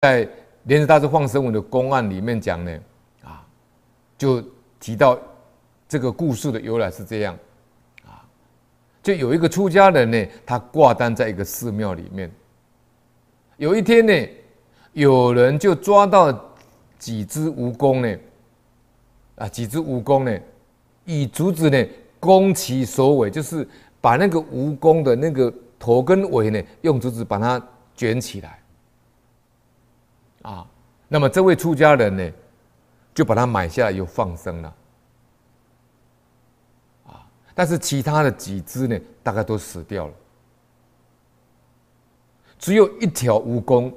在莲池大师放生文的公案里面讲呢，啊，就提到这个故事的由来是这样，啊，就有一个出家人呢，他挂单在一个寺庙里面。有一天呢，有人就抓到几只蜈蚣呢，啊，几只蜈蚣呢，以竹子呢攻其首尾，就是把那个蜈蚣的那个头跟尾呢，用竹子把它卷起来。啊，那么这位出家人呢，就把它买下来又放生了。啊，但是其他的几只呢，大概都死掉了，只有一条蜈蚣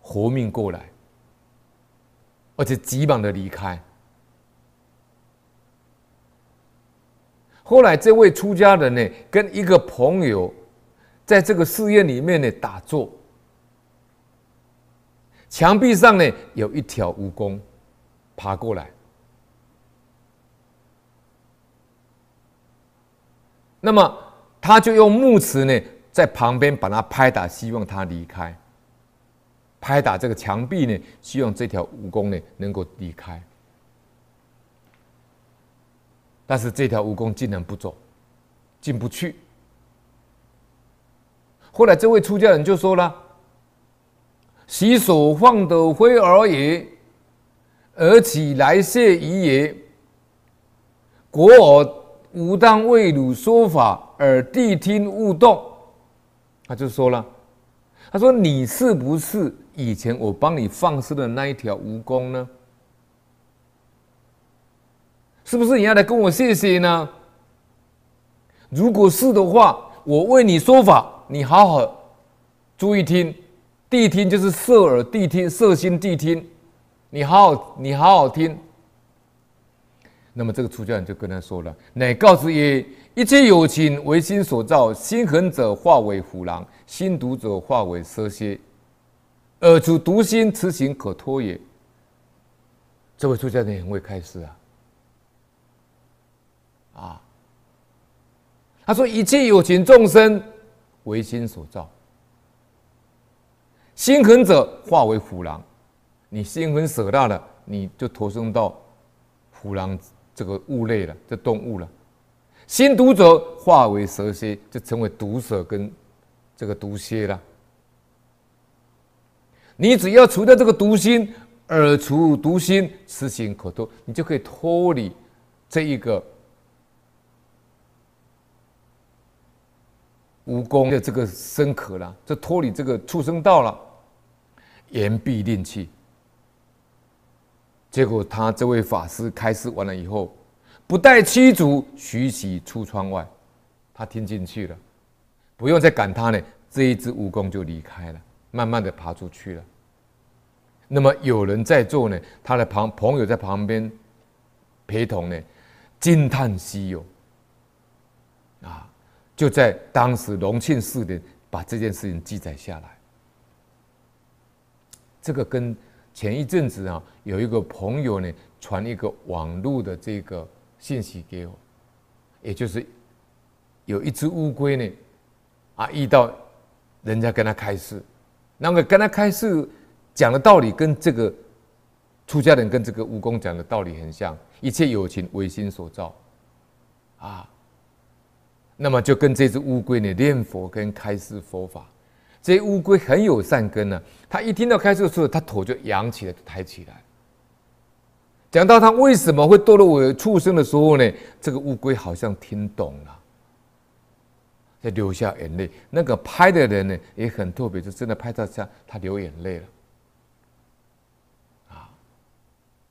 活命过来，而且急忙的离开。后来这位出家人呢，跟一个朋友在这个寺院里面呢打坐。墙壁上呢，有一条蜈蚣爬过来，那么他就用木尺呢在旁边把它拍打，希望它离开。拍打这个墙壁呢，希望这条蜈蚣呢能够离开。但是这条蜈蚣竟然不走，进不去。后来这位出家人就说了。其所放的灰而也，而其来谢矣也。果尔吾当为汝说法，而谛听勿动。他就说了，他说你是不是以前我帮你放生的那一条蜈蚣呢？是不是你要来跟我谢谢呢？如果是的话，我为你说法，你好好注意听。谛听就是色耳谛听，色心谛听，你好好，你好好听。那么这个出家人就跟他说了：“乃告之曰，一切有情为心所造，心狠者化为虎狼，心毒者化为蛇蝎。尔处毒心，此行可脱也。”这位出家人很会开示啊！啊，他说：“一切有情众生为心所造。”心狠者化为虎狼，你心狠手辣了，你就投生到虎狼这个物类了，这动物了。心毒者化为蛇蝎，就成为毒蛇跟这个毒蝎了。你只要除掉这个毒心，而除毒心，此行可脱，你就可以脱离这一个蜈蚣的这个身壳了，就脱离这个畜生道了。言必令弃。结果他这位法师开示完了以后，不待驱逐，徐其出窗外。他听进去了，不用再赶他呢。这一只蜈蚣就离开了，慢慢的爬出去了。那么有人在座呢，他的旁朋友在旁边陪同呢，惊叹稀有。啊，就在当时隆庆四年，把这件事情记载下来。这个跟前一阵子啊，有一个朋友呢传一个网络的这个信息给我，也就是有一只乌龟呢，啊遇到人家跟他开示，那么跟他开示讲的道理跟这个出家人跟这个蜈蚣讲的道理很像，一切有情唯心所造，啊，那么就跟这只乌龟呢念佛跟开示佛法。这乌龟很有善根呢、啊，它一听到开示的时候，它头就扬起来，抬起来。讲到它为什么会堕落为畜生的时候呢，这个乌龟好像听懂了，在流下眼泪。那个拍的人呢也很特别，就真的拍到像，他流眼泪了。啊，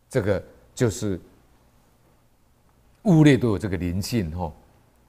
这个就是物类都有这个灵性哈。